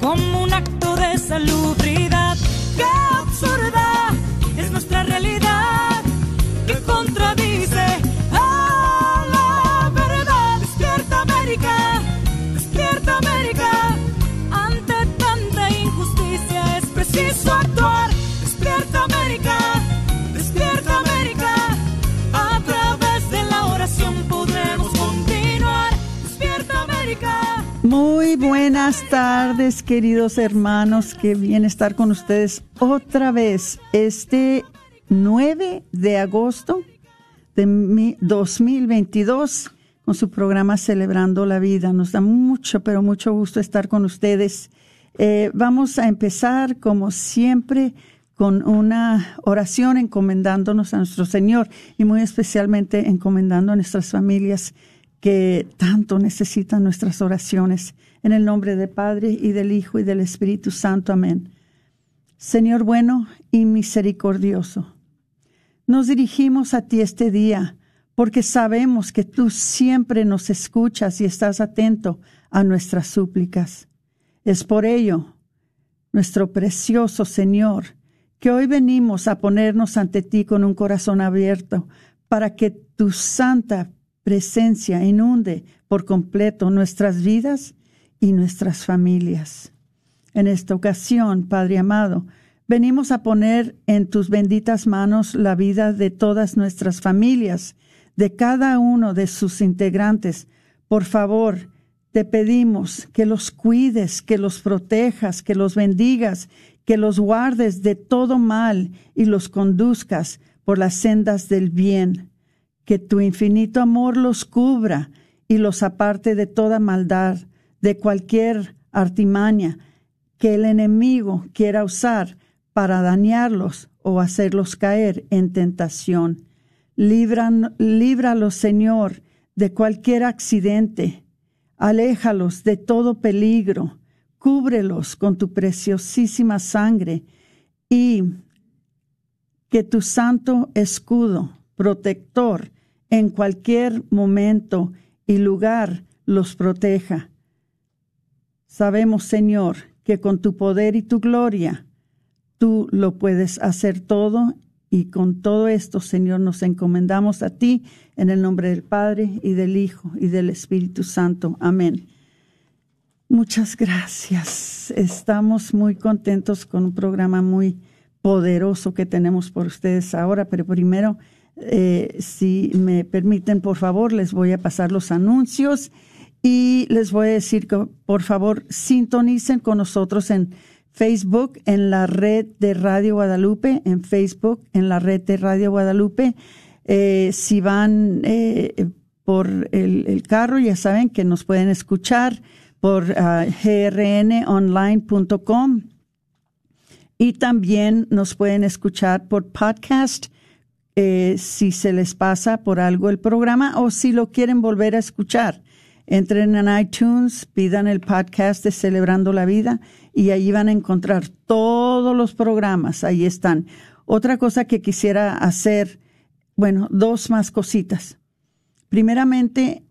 como un tardes, queridos hermanos. Qué bien estar con ustedes otra vez. Este 9 de agosto de mi- 2022 con su programa Celebrando la Vida. Nos da mucho, pero mucho gusto estar con ustedes. Eh, vamos a empezar, como siempre, con una oración encomendándonos a nuestro Señor y muy especialmente encomendando a nuestras familias que tanto necesitan nuestras oraciones. En el nombre del Padre y del Hijo y del Espíritu Santo. Amén. Señor bueno y misericordioso, nos dirigimos a ti este día porque sabemos que tú siempre nos escuchas y estás atento a nuestras súplicas. Es por ello, nuestro precioso Señor, que hoy venimos a ponernos ante ti con un corazón abierto para que tu santa presencia inunde por completo nuestras vidas y nuestras familias. En esta ocasión, Padre amado, venimos a poner en tus benditas manos la vida de todas nuestras familias, de cada uno de sus integrantes. Por favor, te pedimos que los cuides, que los protejas, que los bendigas, que los guardes de todo mal y los conduzcas por las sendas del bien. Que tu infinito amor los cubra y los aparte de toda maldad, de cualquier artimaña que el enemigo quiera usar para dañarlos o hacerlos caer en tentación. Líbran- líbralos, Señor, de cualquier accidente. Aléjalos de todo peligro. Cúbrelos con tu preciosísima sangre y que tu santo escudo protector en cualquier momento y lugar los proteja. Sabemos, Señor, que con tu poder y tu gloria tú lo puedes hacer todo y con todo esto, Señor, nos encomendamos a ti en el nombre del Padre y del Hijo y del Espíritu Santo. Amén. Muchas gracias. Estamos muy contentos con un programa muy poderoso que tenemos por ustedes ahora, pero primero, eh, si me permiten, por favor, les voy a pasar los anuncios y les voy a decir que, por favor, sintonicen con nosotros en Facebook, en la red de Radio Guadalupe, en Facebook, en la red de Radio Guadalupe. Eh, si van eh, por el, carro, ya saben que nos pueden escuchar por ah, grnonline.com y también nos pueden escuchar por podcast eh, si se les pasa por algo el programa o si lo quieren volver a escuchar. Entren en iTunes, pidan el podcast de Celebrando la Vida y allí van a encontrar todos los programas. Ahí están. Otra cosa que quisiera hacer, bueno, dos más cositas. Primeramente,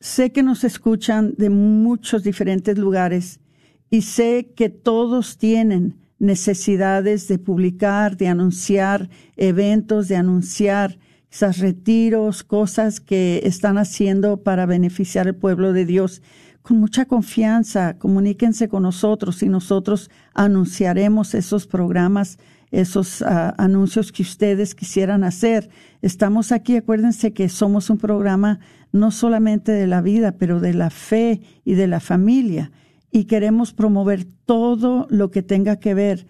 sé que nos escuchan de muchos diferentes lugares y sé que todos tienen necesidades de publicar, de anunciar eventos, de anunciar quizás retiros, cosas que están haciendo para beneficiar al pueblo de Dios. Con mucha confianza, comuníquense con nosotros y nosotros anunciaremos esos programas, esos ah, anuncios que ustedes quisieran hacer. Estamos aquí, acuérdense que somos un programa no solamente de la vida, pero de la fe y de la familia. Y queremos promover todo lo que tenga que ver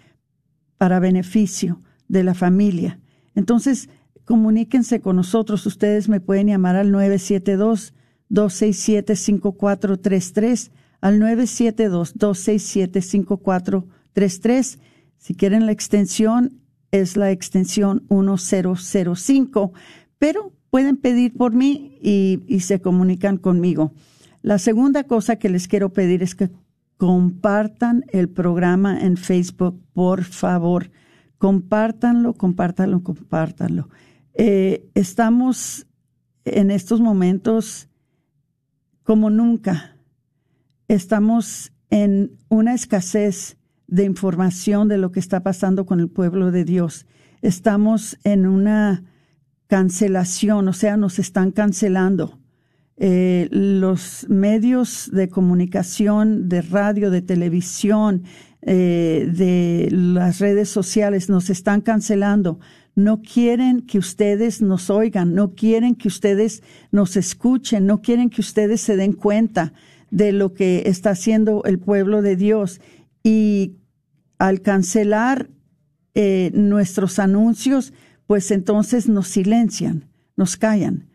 para beneficio de la familia. Entonces, comuníquense con nosotros. Ustedes me pueden llamar al 972-267-5433, al 972-267-5433. Si quieren la extensión, es la extensión 1005, pero pueden pedir por mí y, se comunican conmigo. La segunda cosa que les quiero pedir es que compartan el programa en Facebook, por favor. Compártanlo, compártanlo, compártanlo. Eh, estamos en estos momentos como nunca. Estamos en una escasez de información de lo que está pasando con el pueblo de Dios. Estamos en una cancelación, o sea, nos están cancelando. Eh, los medios de comunicación, de radio, de televisión, eh, de las redes sociales nos están cancelando. No quieren que ustedes nos oigan, no quieren que ustedes nos escuchen, no quieren que ustedes se den cuenta de lo que está haciendo el pueblo de Dios. Y al cancelar eh, nuestros anuncios, pues entonces nos silencian, nos callan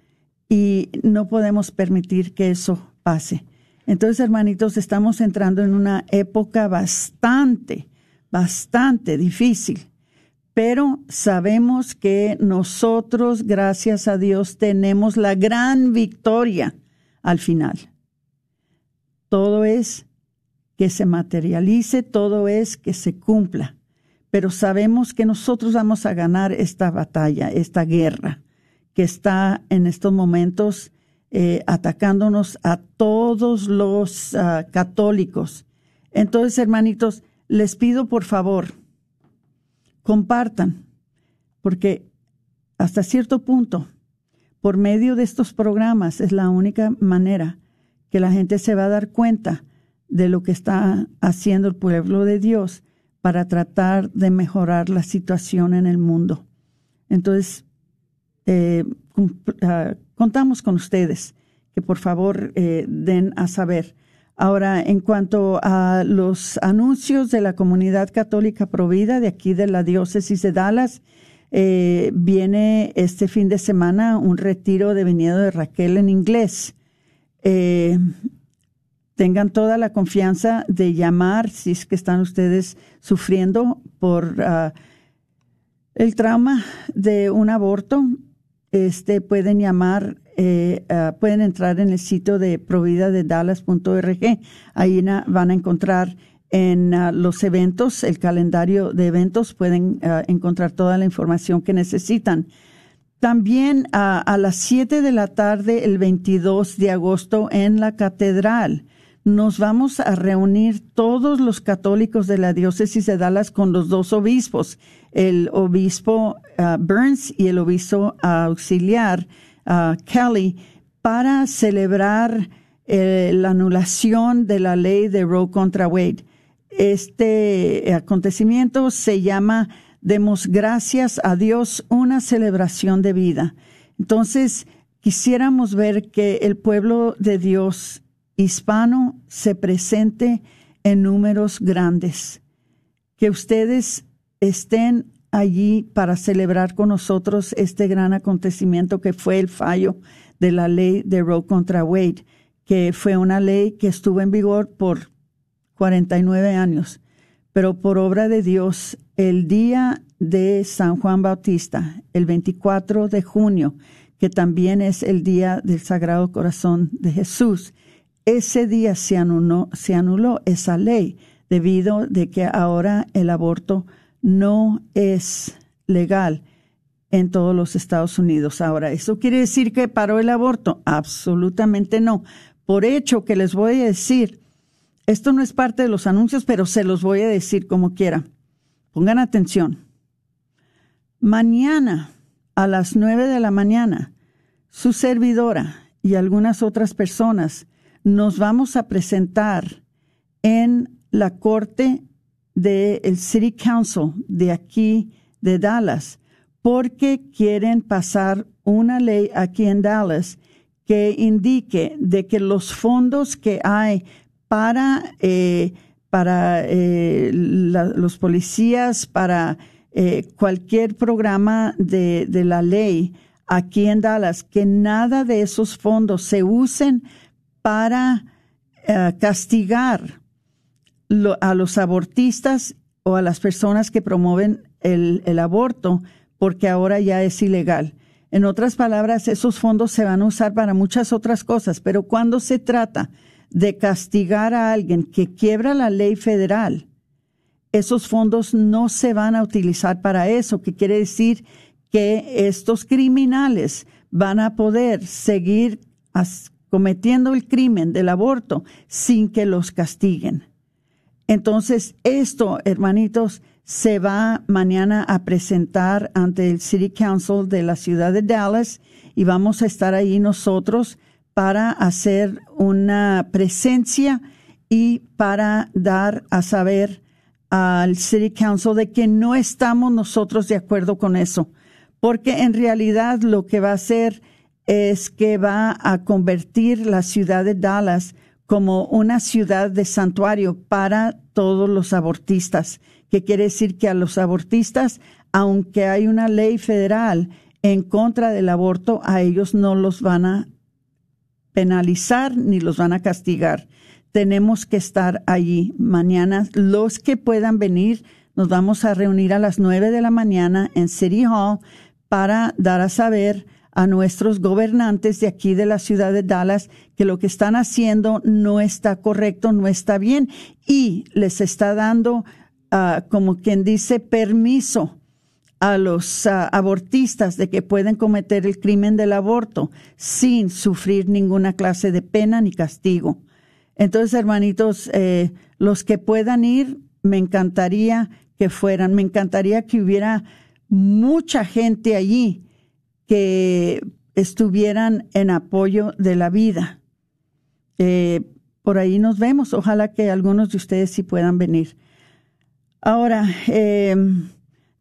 y no podemos permitir que eso pase. Entonces, hermanitos, estamos entrando en una época bastante, bastante difícil, pero sabemos que nosotros, gracias a Dios, tenemos la gran victoria al final. Todo es que se materialice, todo es que se cumpla, pero sabemos que nosotros vamos a ganar esta batalla, esta guerra que está en estos momentos eh, atacándonos a todos los ah, católicos. Entonces, hermanitos, les pido por favor, compartan, porque hasta cierto punto, por medio de estos programas, es la única manera que la gente se va a dar cuenta de lo que está haciendo el pueblo de Dios para tratar de mejorar la situación en el mundo. Entonces, eh, ah, contamos con ustedes que por favor eh, den a saber. Ahora, en cuanto a los anuncios de la comunidad católica provida de aquí de la diócesis de Dallas, eh, viene este fin de semana un retiro de venido de Raquel en inglés. tengan toda la confianza de llamar si es que están ustedes sufriendo por ah, el trauma de un aborto este, pueden llamar, eh, pueden entrar en el sitio de provida de dallas.org. Ahí van a encontrar en ah, los eventos, el calendario de eventos, pueden ah, encontrar toda la información que necesitan. También ah, a las 7 de la tarde, el 22 de agosto, en la catedral nos vamos a reunir todos los católicos de la diócesis de Dallas con los dos obispos, el obispo Burns y el obispo auxiliar Kelly, para celebrar eh, la anulación de la ley de Roe contra Wade. Este acontecimiento se llama Demos gracias a Dios, una celebración de vida. Entonces, quisiéramos ver que el pueblo de Dios hispano se presente en números grandes, que ustedes estén allí para celebrar con nosotros este gran acontecimiento que fue el fallo de la ley de Roe contra Wade, que fue una ley que estuvo en vigor por 49 años, pero por obra de Dios, el día de San Juan Bautista, el 24 de junio, que también es el día del Sagrado Corazón de Jesús, ese día se anuló, se anuló esa ley debido de que ahora el aborto no es legal en todos los Estados Unidos. Ahora, ¿eso quiere decir que paró el aborto? Absolutamente no. Por hecho que les voy a decir, esto no es parte de los anuncios, pero se los voy a decir como quiera. Pongan atención. Mañana a las nueve de la mañana, su servidora y algunas otras personas nos vamos a presentar en la corte del City Council de aquí de Dallas porque quieren pasar una ley aquí en Dallas que indique de que los fondos que hay para, eh, para eh, los policías, para eh, cualquier programa de, de la ley aquí en Dallas, que nada de esos fondos se usen para castigar a los abortistas o a las personas que promueven el, el aborto, porque ahora ya es ilegal. En otras palabras, esos fondos se van a usar para muchas otras cosas, pero cuando se trata de castigar a alguien que quiebra la ley federal, esos fondos no se van a utilizar para eso, que quiere decir que estos criminales van a poder seguir cometiendo el crimen del aborto sin que los castiguen. Entonces, esto, hermanitos, se va mañana a presentar ante el City Council de la ciudad de Dallas y vamos a estar ahí nosotros para hacer una presencia y para dar a saber al City Council de que no estamos nosotros de acuerdo con eso, porque en realidad lo que va a hacer es que va a convertir la ciudad de Dallas como una ciudad de santuario para todos los abortistas que quiere decir que a los abortistas, aunque hay una ley federal en contra del aborto, a ellos no los van a penalizar ni los van a castigar. Tenemos que estar allí mañana. Los que puedan venir, nos vamos a reunir a las nueve de la mañana en City Hall para dar a saber a nuestros gobernantes de aquí de la ciudad de Dallas que lo que están haciendo no está correcto, no está bien y les está dando Ah, como quien dice, permiso a los ah, abortistas de que pueden cometer el crimen del aborto sin sufrir ninguna clase de pena ni castigo. Entonces, hermanitos, eh, los que puedan ir, me encantaría que fueran, me encantaría que hubiera mucha gente allí que estuvieran en apoyo de la vida. Eh, por ahí nos vemos. Ojalá que algunos de ustedes sí puedan venir. Ahora, eh,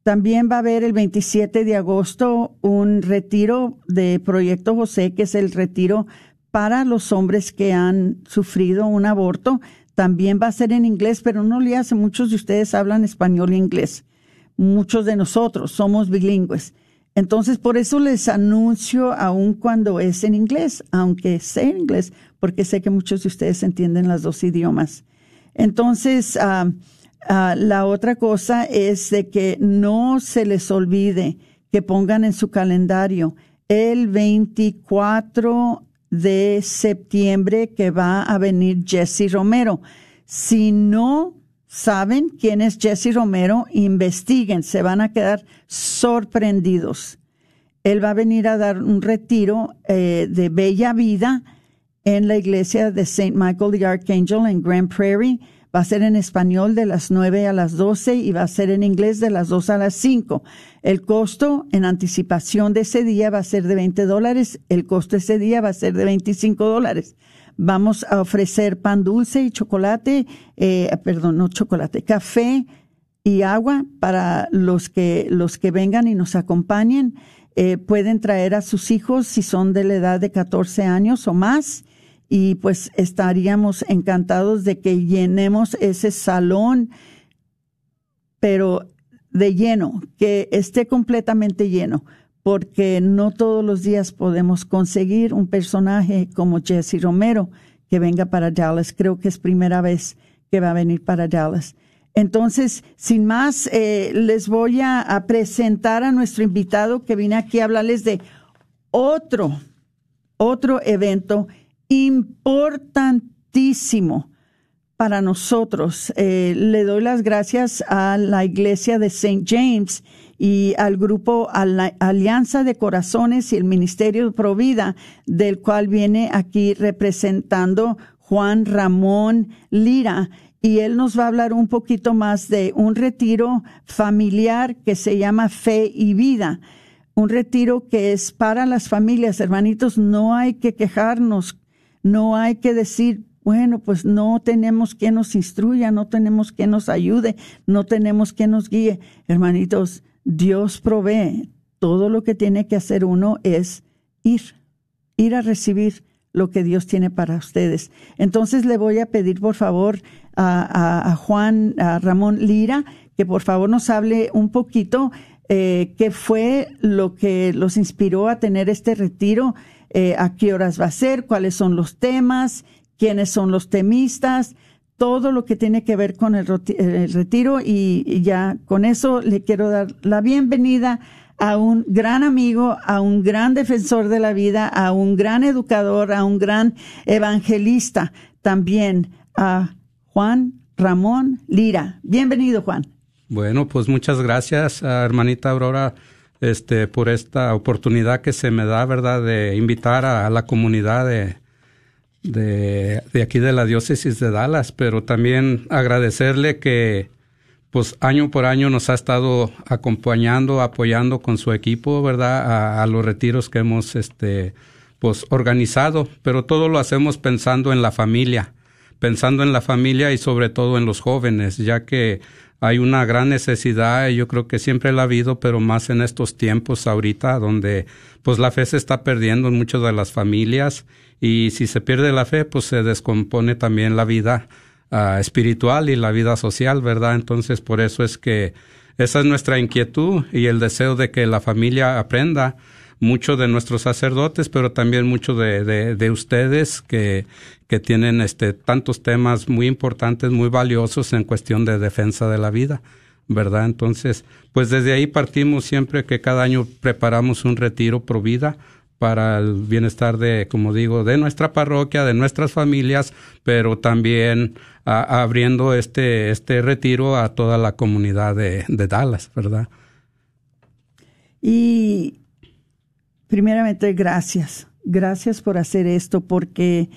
también va a haber el 27 de agosto un retiro de Proyecto José, que es el retiro para los hombres que han sufrido un aborto. También va a ser en inglés, pero no le hace. Muchos de ustedes hablan español e inglés. Muchos de nosotros somos bilingües. Entonces, por eso les anuncio aun cuando es en inglés, aunque sea en inglés, porque sé que muchos de ustedes entienden los dos idiomas. Entonces, uh, Ah, la otra cosa es de que no se les olvide que pongan en su calendario el 24 de septiembre que va a venir Jesse Romero. Si no saben quién es Jesse Romero, investiguen, se van a quedar sorprendidos. Él va a venir a dar un retiro eh, de Bella Vida en la iglesia de St. Michael the Archangel en Grand Prairie Va a ser en español de las 9 a las 12 y va a ser en inglés de las 2 a las 5. El costo en anticipación de ese día va a ser de 20 dólares. El costo ese día va a ser de 25 dólares. Vamos a ofrecer pan dulce y chocolate, eh, perdón, no chocolate, café y agua para los que, los que vengan y nos acompañen. Eh, pueden traer a sus hijos si son de la edad de 14 años o más y pues estaríamos encantados de que llenemos ese salón, pero de lleno, que esté completamente lleno, porque no todos los días podemos conseguir un personaje como Jesse Romero que venga para Dallas. Creo que es primera vez que va a venir para Dallas. Entonces, sin más, eh, les voy a, presentar a nuestro invitado que viene aquí a hablarles de otro, otro evento importantísimo para nosotros. Eh, le doy las gracias a la iglesia de St. James y al grupo Alianza de Corazones y el Ministerio Provida, del cual viene aquí representando Juan Ramón Lira. Y él nos va a hablar un poquito más de un retiro familiar que se llama Fe y Vida un retiro que es para las familias, hermanitos, no hay que quejarnos, no hay que decir, bueno, pues no tenemos quien nos instruya, no tenemos quien nos ayude, no tenemos quien nos guíe. Hermanitos, Dios provee. Todo lo que tiene que hacer uno es ir, ir a recibir lo que Dios tiene para ustedes. Entonces le voy a pedir, por favor, a, Juan, a Ramón Lira, que por favor nos hable un poquito eh, qué fue lo que los inspiró a tener este retiro, eh, a qué horas va a ser, cuáles son los temas, quiénes son los temistas, todo lo que tiene que ver con el, retiro y, ya con eso le quiero dar la bienvenida a un gran amigo, a un gran defensor de la vida, a un gran educador, a un gran evangelista, también a Juan Ramón Lira. Bienvenido, Juan. Bueno, pues muchas gracias, hermanita Aurora, este, por esta oportunidad que se me da, ¿verdad?, de invitar a, la comunidad de, de, de, aquí de la diócesis de Dallas, pero también agradecerle que, pues, año por año nos ha estado acompañando, apoyando con su equipo, ¿verdad?, a, los retiros que hemos, este, pues, organizado, pero todo lo hacemos pensando en la familia, pensando en la familia y sobre todo en los jóvenes, ya que hay una gran necesidad, y yo creo que siempre la ha habido, pero más en estos tiempos ahorita, donde pues la fe se está perdiendo en muchas de las familias y si se pierde la fe, pues se descompone también la vida ah, espiritual y la vida social, ¿verdad? Entonces, por eso es que esa es nuestra inquietud y el deseo de que la familia aprenda mucho de nuestros sacerdotes, pero también mucho de, de, de ustedes que, que tienen este, tantos temas muy importantes, muy valiosos en cuestión de defensa de la vida, ¿verdad? Entonces, pues desde ahí partimos siempre que cada año preparamos un retiro pro vida para el bienestar de, como digo, de nuestra parroquia, de nuestras familias, pero también abriendo este, este retiro a toda la comunidad de, de Dallas, ¿verdad? Y primeramente, gracias. Gracias por hacer esto, porque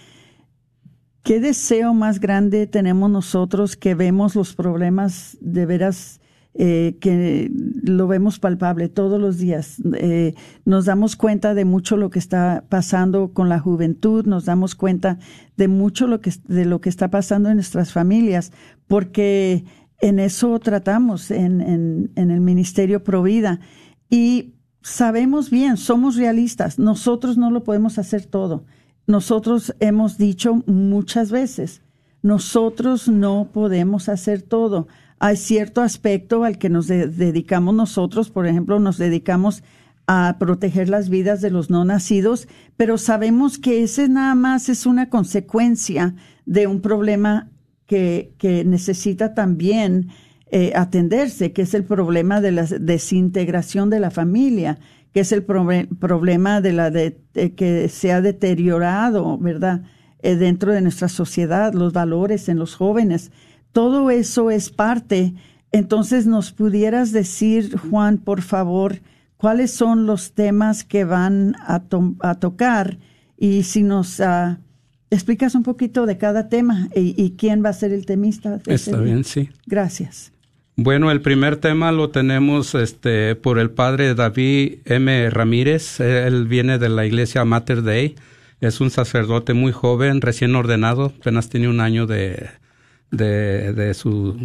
qué deseo más grande tenemos nosotros que vemos los problemas de veras. Eh, que lo vemos palpable todos los días. Eh, nos damos cuenta de mucho lo que está pasando con la juventud, nos damos cuenta de mucho lo que, de lo que está pasando en nuestras familias, porque en eso tratamos en, en, en el Ministerio Provida. Y sabemos bien, somos realistas, nosotros no lo podemos hacer todo. Nosotros hemos dicho muchas veces, nosotros no podemos hacer todo. Hay cierto aspecto al que nos dedicamos nosotros, por ejemplo, nos dedicamos a proteger las vidas de los no nacidos, pero sabemos que ese nada más es una consecuencia de un problema que, que necesita también eh, atenderse, que es el problema de la desintegración de la familia, que es el problema de la de, que se ha deteriorado, ¿verdad? Eh, dentro de nuestra sociedad, los valores en los jóvenes. Todo eso es parte. Entonces, ¿nos pudieras decir, Juan, por favor, cuáles son los temas que van a, a tocar? Y si nos uh, explicas un poquito de cada tema y, quién va a ser el temista. Está bien, sí. Gracias. Bueno, el primer tema lo tenemos este, por el padre David M. Ramírez. Él viene de la iglesia Mater Dei. Es un sacerdote muy joven, recién ordenado, apenas tiene un año de, de, de su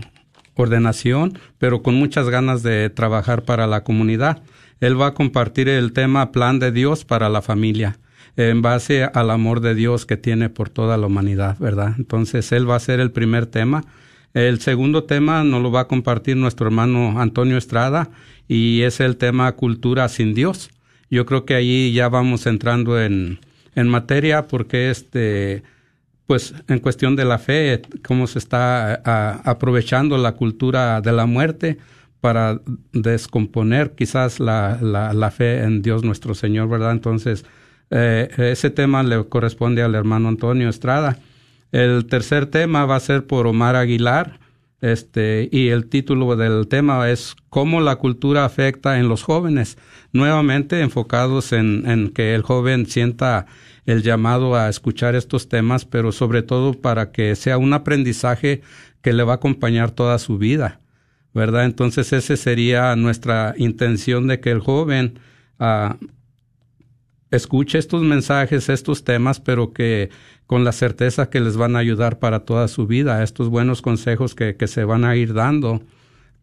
ordenación, pero con muchas ganas de trabajar para la comunidad. Él va a compartir el tema Plan de Dios para la familia en base al amor de Dios que tiene por toda la humanidad, ¿verdad? Entonces, él va a ser el primer tema. El segundo tema nos lo va a compartir nuestro hermano Antonio Estrada y es el tema cultura sin Dios. Yo creo que ahí ya vamos entrando en, en materia porque este pues en cuestión de la fe, cómo se está aprovechando la cultura de la muerte para descomponer quizás la, la, la, fe en Dios nuestro Señor, ¿verdad? Entonces, eh, ese tema le corresponde al hermano Antonio Estrada. El tercer tema va a ser por Omar Aguilar, este, y el título del tema es cómo la cultura afecta en los jóvenes, nuevamente enfocados en, en que el joven sienta el llamado a escuchar estos temas, pero sobre todo para que sea un aprendizaje que le va a acompañar toda su vida, ¿verdad? Entonces esa sería nuestra intención de que el joven ah, escuche estos mensajes, estos temas, pero que con la certeza que les van a ayudar para toda su vida, estos buenos consejos que, que se van a ir dando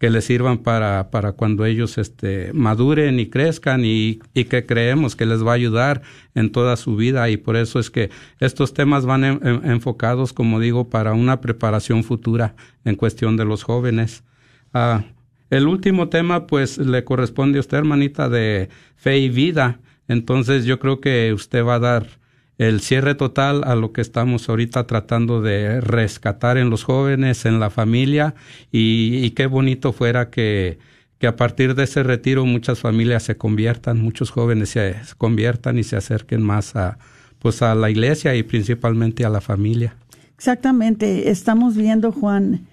que les sirvan para, para cuando ellos este, maduren y crezcan y, y, que creemos que les va a ayudar en toda su vida y por eso es que estos temas van enfocados, como digo, para una preparación futura en cuestión de los jóvenes. Ah, el último tema, pues, le corresponde a usted, hermanita, de fe y vida. Entonces, yo creo que usted va a dar el cierre total a lo que estamos ahorita tratando de rescatar en los jóvenes, en la familia, y, qué bonito fuera que, que a partir de ese retiro muchas familias se conviertan, muchos jóvenes se conviertan y se acerquen más a, pues a la iglesia y principalmente a la familia. Exactamente, estamos viendo, Juan,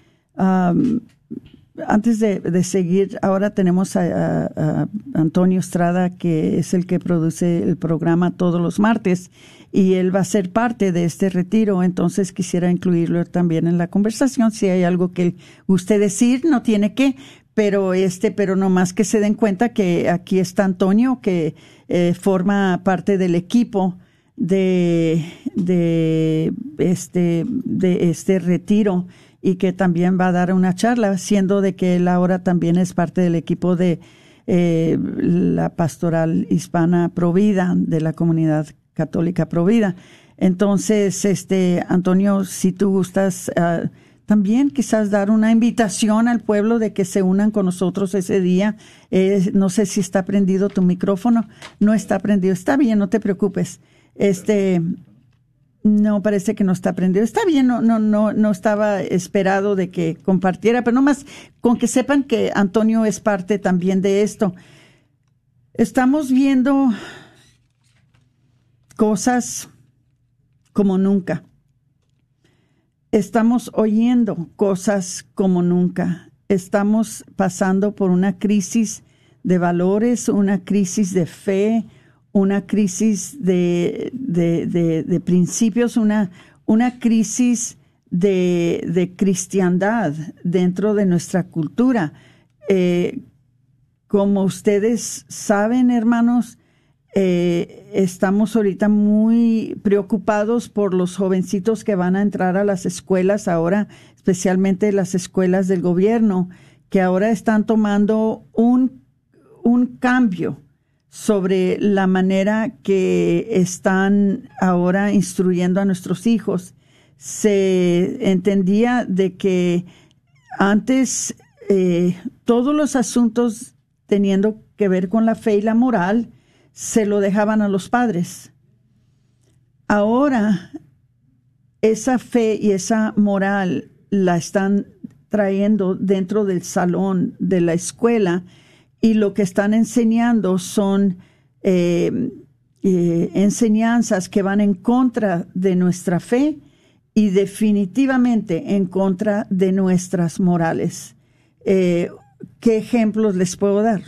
antes de, seguir, ahora tenemos a, Antonio Estrada, que es el que produce el programa todos los martes, y él va a ser parte de este retiro, entonces quisiera incluirlo también en la conversación. Si hay algo que usted decir, no tiene que, pero este, pero no más que se den cuenta que aquí está Antonio, que eh, forma parte del equipo de, de este, de este retiro y que también va a dar una charla, siendo de que él ahora también es parte del equipo de eh, la pastoral hispana Provida de la comunidad católica Provida. Entonces, este Antonio, si tú gustas uh, también quizás dar una invitación al pueblo de que se unan con nosotros ese día. No sé si está prendido tu micrófono. No está prendido. Está bien, no te preocupes. Este, no, parece que no está prendido. Está bien, no, no, no, no estaba esperado de que compartiera, pero nomás con que sepan que Antonio es parte también de esto. Estamos viendo cosas como nunca. Estamos oyendo cosas como nunca. Estamos pasando por una crisis de valores, una crisis de fe, una crisis de, de, principios, una, una crisis de, de, cristiandad dentro de nuestra cultura. Eh, como ustedes saben, hermanos, eh, estamos ahorita muy preocupados por los jovencitos que van a entrar a las escuelas ahora, especialmente las escuelas del gobierno, que ahora están tomando un, un cambio sobre la manera que están ahora instruyendo a nuestros hijos. Se entendía de que antes eh, todos los asuntos teniendo que ver con la fe y la moral se lo dejaban a los padres. Ahora esa fe y esa moral la están trayendo dentro del salón de la escuela y lo que están enseñando son eh, eh, enseñanzas que van en contra de nuestra fe y definitivamente en contra de nuestras morales. Eh, ¿Qué ejemplos les puedo dar?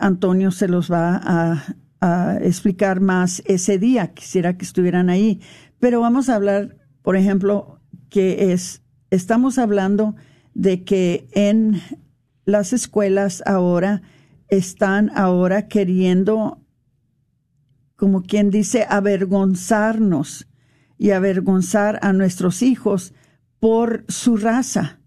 Antonio se los va a, a explicar más ese día. Quisiera que estuvieran ahí. Pero vamos a hablar, por ejemplo, que es, estamos hablando de que en las escuelas ahora están ahora queriendo, como quien dice, avergonzarnos y avergonzar a nuestros hijos por su raza,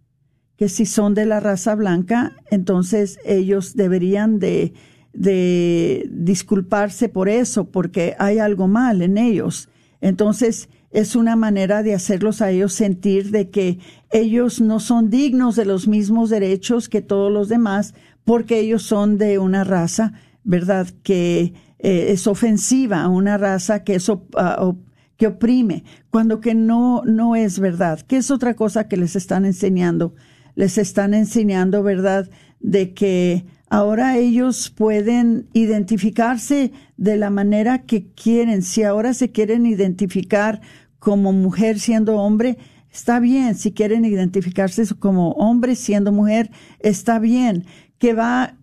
que si son de la raza blanca, entonces ellos deberían de, de disculparse por eso, porque hay algo mal en ellos. Entonces, es una manera de hacerlos a ellos sentir de que ellos no son dignos de los mismos derechos que todos los demás porque ellos son de una raza, ¿verdad?, que eh, es ofensiva, una raza que, es ah, que oprime, cuando que no, no es verdad, que es otra cosa que les están enseñando. Les están enseñando, ¿verdad?, de que ahora ellos pueden identificarse de la manera que quieren. Si ahora se quieren identificar como mujer siendo hombre, está bien. Si quieren identificarse como hombre siendo mujer, está bien. Que va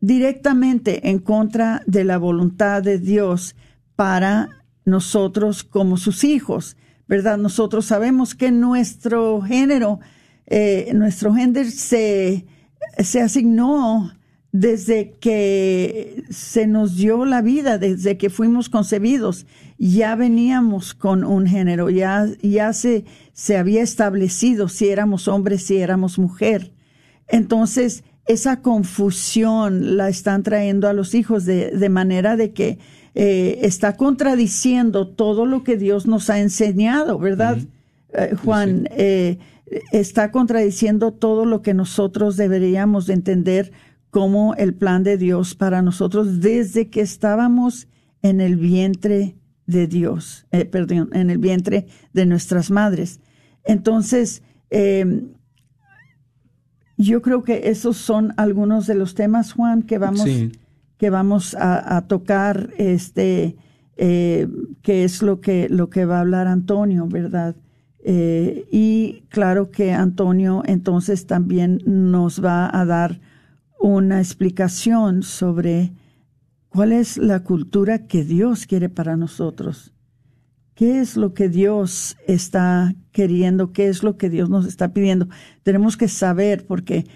directamente en contra de la voluntad de Dios para nosotros como sus hijos, ¿verdad? Nosotros sabemos que nuestro género, eh, nuestro género se, se asignó desde que se nos dio la vida, desde que fuimos concebidos, ya veníamos con un género, ya, ya se, se había establecido si éramos hombres, si éramos mujer. Entonces, esa confusión la están trayendo a los hijos de, de manera de que eh, está contradiciendo todo lo que Dios nos ha enseñado, ¿verdad, eh, Juan? Eh, está contradiciendo todo lo que nosotros deberíamos de entender como el plan de Dios para nosotros desde que estábamos en el vientre de Dios, eh, perdón, en el vientre de nuestras madres. Entonces, em, yo creo que esos son algunos de los temas, Juan, que vamos, que vamos a, tocar, este, eh, que es lo que, lo que va a hablar Antonio, ¿verdad? Eh, y claro que Antonio entonces también nos va a dar una explicación sobre cuál es la cultura que Dios quiere para nosotros. ¿Qué es lo que Dios está queriendo? ¿Qué es lo que Dios nos está pidiendo? Tenemos que saber porque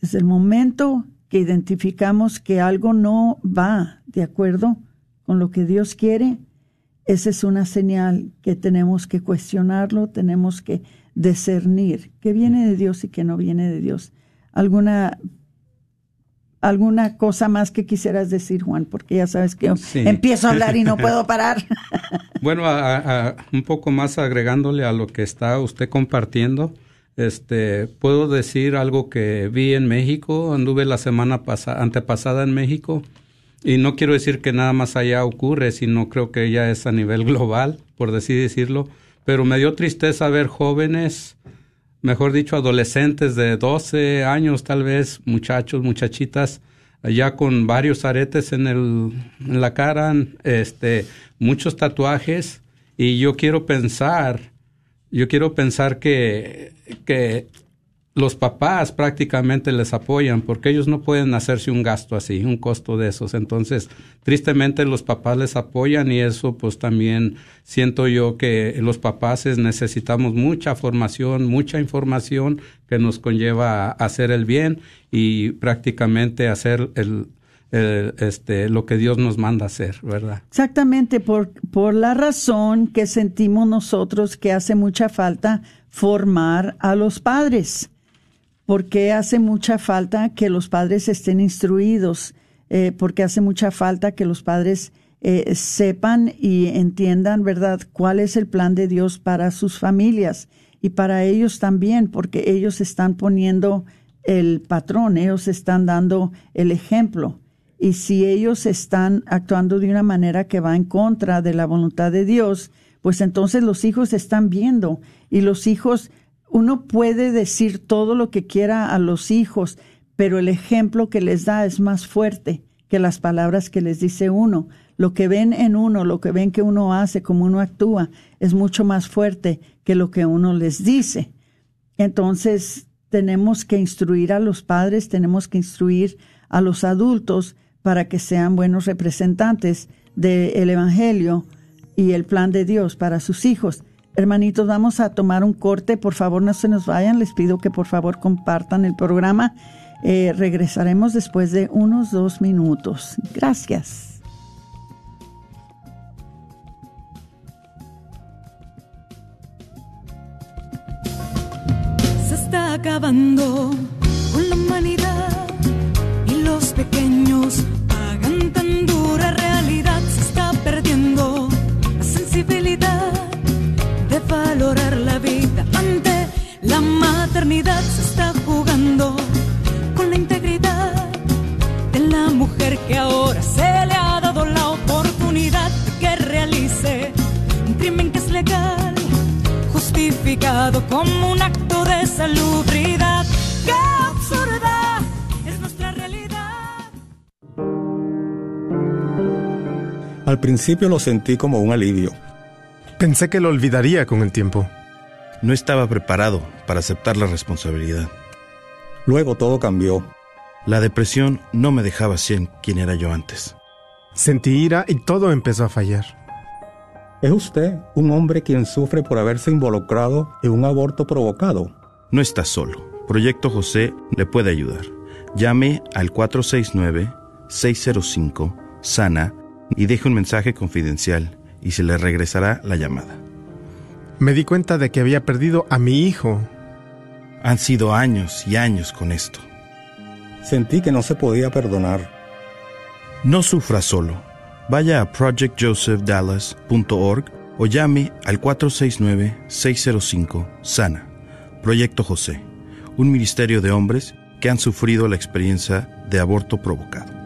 desde el momento que identificamos que algo no va de acuerdo con lo que Dios quiere, esa es una señal que tenemos que cuestionarlo, tenemos que discernir qué viene de Dios y qué no viene de Dios. ¿Alguna alguna cosa más que quisieras decir, Juan, porque ya sabes que empiezo a hablar y no puedo parar. bueno, un poco más agregándole a lo que está usted compartiendo, este, puedo decir algo que vi en México, anduve la semana pasada, antepasada en México, y no quiero decir que nada más allá ocurre, sino creo que ya es a nivel global, por así decirlo, pero me dio tristeza ver jóvenes mejor dicho, adolescentes de 12 años, tal vez, muchachos, muchachitas, ya con varios aretes en, el, en la cara, este, muchos tatuajes, y yo quiero pensar, yo quiero pensar que, que los papás prácticamente les apoyan porque ellos no pueden hacerse un gasto así, un costo de esos. Entonces, tristemente los papás les apoyan y eso pues también siento yo que los papás necesitamos mucha formación, mucha información que nos conlleva a hacer el bien y prácticamente hacer el, este, lo que Dios nos manda hacer, ¿verdad? Exactamente, por, por la razón que sentimos nosotros que hace mucha falta formar a los padres porque hace mucha falta que los padres estén instruidos, eh, porque hace mucha falta que los padres eh, sepan y entiendan, ¿verdad?, cuál es el plan de Dios para sus familias y para ellos también, porque ellos están poniendo el patrón, ellos están dando el ejemplo. Y si ellos están actuando de una manera que va en contra de la voluntad de Dios, pues entonces los hijos están viendo y los hijos uno puede decir todo lo que quiera a los hijos, pero el ejemplo que les da es más fuerte que las palabras que les dice uno. Lo que ven en uno, lo que ven que uno hace, como uno actúa, es mucho más fuerte que lo que uno les dice. Entonces, tenemos que instruir a los padres, tenemos que instruir a los adultos para que sean buenos representantes del Evangelio y el plan de Dios para sus hijos. Hermanitos, vamos a tomar un corte. Por favor, no se nos vayan. Les pido que por favor compartan el programa. Eh, regresaremos después de unos dos minutos. Gracias. Acabando con la humanidad y los pequeños pagan tan dura valorar la vida ante la maternidad. Se está jugando con la integridad de la mujer que ahora se le ha dado la oportunidad de que realice un crimen que es legal justificado como un acto de salubridad. Qué absurda es nuestra realidad al principio lo sentí como un alivio Pensé que lo olvidaría con el tiempo. No estaba preparado para aceptar la responsabilidad. Luego todo cambió. La depresión no me dejaba ser quien era yo antes. Sentí ira y todo empezó a fallar. ¿Es usted un hombre quien sufre por haberse involucrado en un aborto provocado? No está solo. Proyecto José le puede ayudar. llame al 469-605-SANA y deje un mensaje confidencial y se le regresará la llamada. Me di cuenta de que había perdido a mi hijo. Han sido años y años con esto. Sentí que no se podía perdonar. No sufra solo. Vaya a projectjosephdallas.org o llame al 469-605-SANA. Proyecto José, un ministerio de hombres que han sufrido la experiencia de aborto provocado.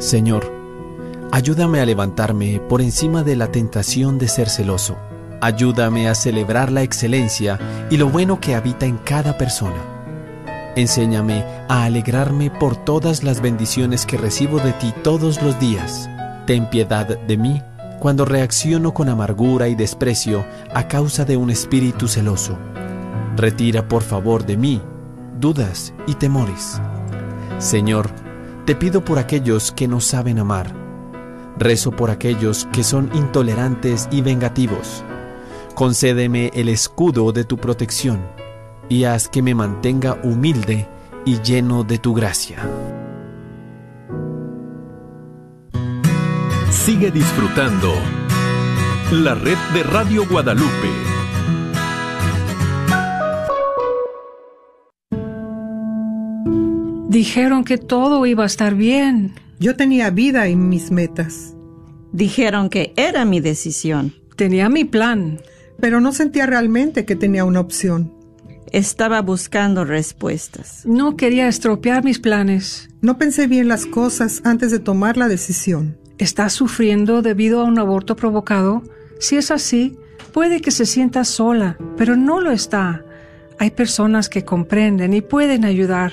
Señor, ayúdame a levantarme por encima de la tentación de ser celoso. Ayúdame a celebrar la excelencia y lo bueno que habita en cada persona. Enséñame a alegrarme por todas las bendiciones que recibo de ti todos los días. Ten piedad de mí cuando reacciono con amargura y desprecio a causa de un espíritu celoso. Retira por favor de mí dudas y temores. Señor, te pido por aquellos que no saben amar. Rezo por aquellos que son intolerantes y vengativos. Concédeme el escudo de tu protección y haz que me mantenga humilde y lleno de tu gracia. Sigue disfrutando la red de Radio Guadalupe. Dijeron que todo iba a estar bien. Yo tenía vida y mis metas. Dijeron que era mi decisión. Tenía mi plan. Pero no sentía realmente que tenía una opción. Estaba buscando respuestas. No quería estropear mis planes. No pensé bien las cosas antes de tomar la decisión. ¿Estás sufriendo debido a un aborto provocado? Si es así, puede que se sienta sola, pero no lo está. Hay personas que comprenden y pueden ayudar.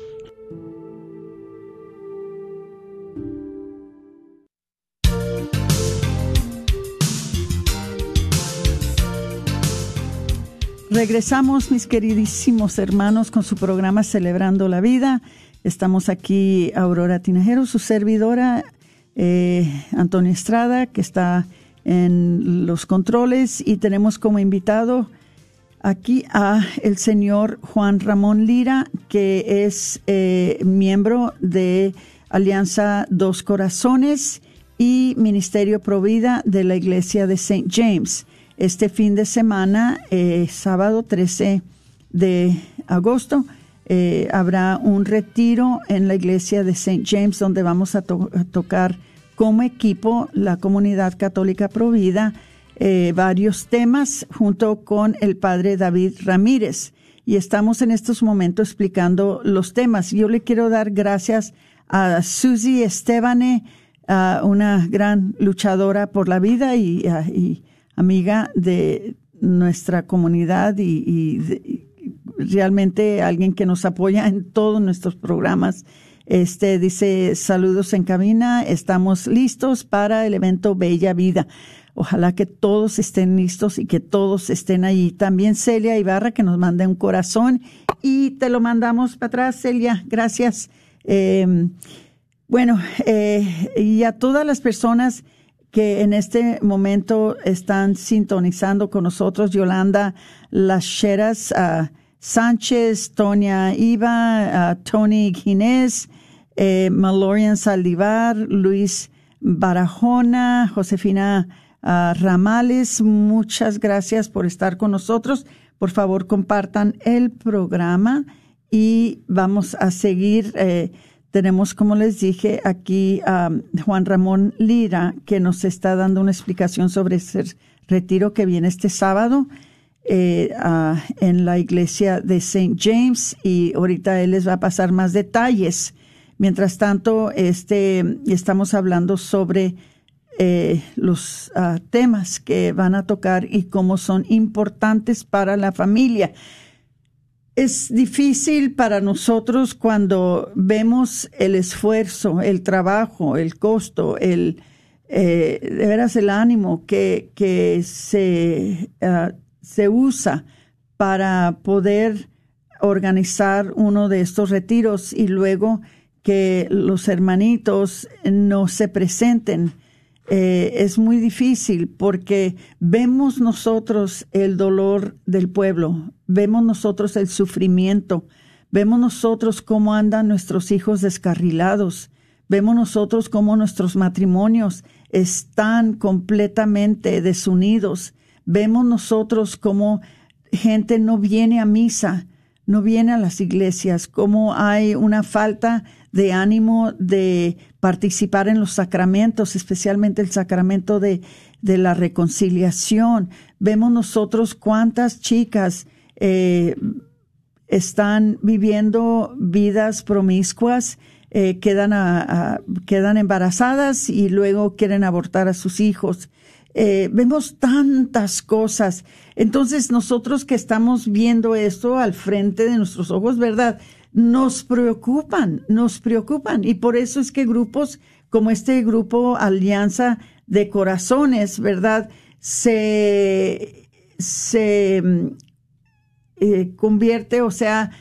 Regresamos, mis queridísimos hermanos, con su programa Celebrando la Vida. Estamos aquí, Aurora Tinajero, su servidora, eh, Antonio Estrada, que está en los controles, y tenemos como invitado aquí a el señor Juan Ramón Lira, que es eh, miembro de Alianza Dos Corazones y Ministerio Provida de la Iglesia de St. James este fin de semana, eh, sábado 13 de agosto, eh, habrá un retiro en la iglesia de St. James donde vamos a, tocar como equipo la comunidad católica provida eh, varios temas junto con el padre David Ramírez. Y estamos en estos momentos explicando los temas. Yo le quiero dar gracias a Susie Estebane, una gran luchadora por la vida y, y amiga de nuestra comunidad y, realmente alguien que nos apoya en todos nuestros programas. Este dice, saludos en cabina, estamos listos para el evento Bella Vida. Ojalá que todos estén listos y que todos estén ahí. También Celia Ibarra que nos manda un corazón y te lo mandamos para atrás, Celia. Gracias. Eh, bueno, eh, y a todas las personas que en este momento están sintonizando con nosotros, Yolanda Las Cheras, Sánchez, Tonia Iva, Tony Ginés, eh, Malorian Saldivar, Luis Barajona, Josefina Ramales, muchas gracias por estar con nosotros. Por favor, compartan el programa y vamos a seguir. Eh, tenemos, como les dije, aquí a Juan Ramón Lira, que nos está dando una explicación sobre ese retiro que viene este sábado eh, en la iglesia de St. James y ahorita él les va a pasar más detalles. Mientras tanto, este, estamos hablando sobre eh, los ah, temas que van a tocar y cómo son importantes para la familia. Es difícil para nosotros cuando vemos el esfuerzo, el trabajo, el costo, el, eh, de veras el ánimo que, que se, ah, se usa para poder organizar uno de estos retiros y luego que los hermanitos no se presenten eh, es muy difícil porque vemos nosotros el dolor del pueblo, vemos nosotros el sufrimiento, vemos nosotros cómo andan nuestros hijos descarrilados, vemos nosotros cómo nuestros matrimonios están completamente desunidos, vemos nosotros cómo gente no viene a misa, no viene a las iglesias, cómo hay una falta de ánimo de participar en los sacramentos, especialmente el sacramento de, de la reconciliación. Vemos nosotros cuántas chicas eh, están viviendo vidas promiscuas, eh, quedan, quedan embarazadas y luego quieren abortar a sus hijos. Eh, vemos tantas cosas. Entonces nosotros que estamos viendo esto al frente de nuestros ojos, ¿verdad? Nos preocupan, nos preocupan. Y por eso es que grupos como este grupo Alianza de Corazones, ¿verdad? Se, se mm, eh, convierte, o sea,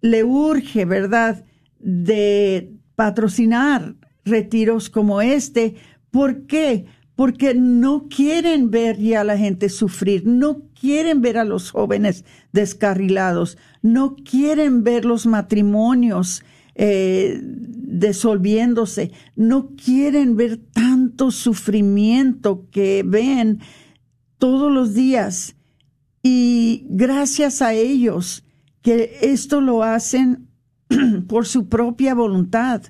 le urge, ¿verdad? De patrocinar retiros como este. ¿Por qué? Porque no quieren ver ya a la gente sufrir, no quieren ver a los jóvenes descarrilados, no quieren ver los matrimonios eh, disolviéndose, no quieren ver tanto sufrimiento que ven todos los días. Y gracias a ellos que esto lo hacen por su propia voluntad.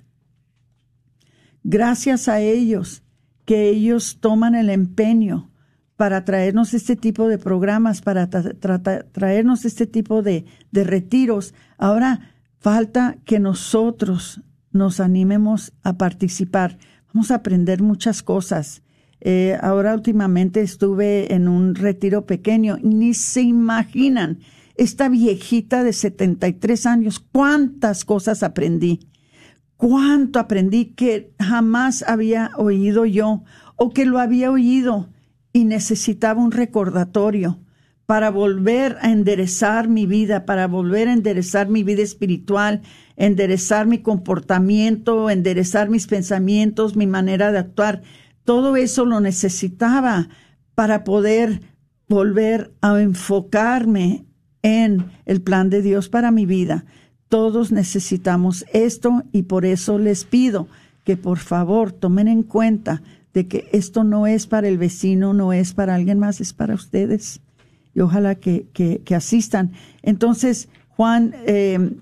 Gracias a ellos que ellos toman el empeño para traernos este tipo de programas, para traernos este tipo de, retiros. Ahora falta que nosotros nos animemos a participar. Vamos a aprender muchas cosas. Eh, ahora últimamente estuve en un retiro pequeño, ni se imaginan, esta viejita de 73 años, cuántas cosas aprendí, cuánto aprendí que jamás había oído yo o que lo había oído y necesitaba un recordatorio para volver a enderezar mi vida, para volver a enderezar mi vida espiritual, enderezar mi comportamiento, enderezar mis pensamientos, mi manera de actuar. Todo eso lo necesitaba para poder volver a enfocarme en el plan de Dios para mi vida. Todos necesitamos esto y por eso les pido que por favor tomen en cuenta de que esto no es para el vecino, no es para alguien más, es para ustedes. Y ojalá que, que, asistan. Entonces, Juan, eh,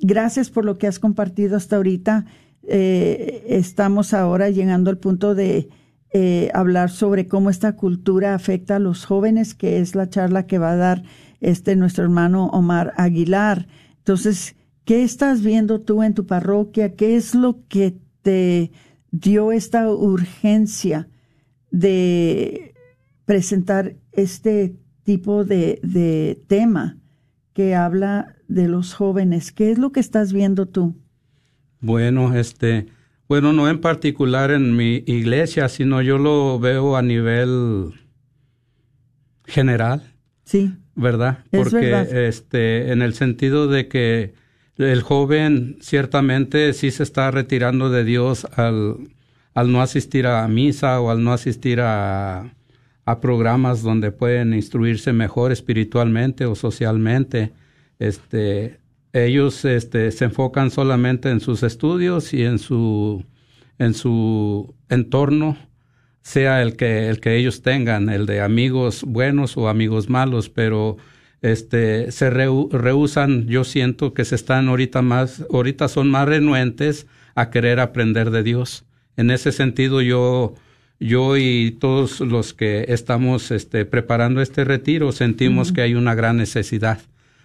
gracias por lo que has compartido hasta ahorita. Eh, estamos ahora llegando al punto de eh, hablar sobre cómo esta cultura afecta a los jóvenes, que es la charla que va a dar este nuestro hermano Omar Aguilar. Entonces, ¿qué estás viendo tú en tu parroquia? ¿Qué es lo que te dio esta urgencia de presentar este tipo de, tema que habla de los jóvenes. ¿Qué es lo que estás viendo tú? Bueno, este, bueno, no en particular en mi iglesia, sino yo lo veo a nivel general. Sí. ¿Verdad? Porque este en el sentido de que el joven ciertamente sí se está retirando de Dios al, al no asistir a misa o al no asistir a, a programas donde pueden instruirse mejor espiritualmente o socialmente. Este, ellos este, se enfocan solamente en sus estudios y en su, en su entorno, sea el que, el que ellos tengan, el de amigos buenos o amigos malos, pero este, se rehusan, yo siento que se están ahorita más, ahorita son más renuentes a querer aprender de Dios. En ese sentido, yo, yo y todos los que estamos este, preparando este retiro sentimos que hay una gran necesidad,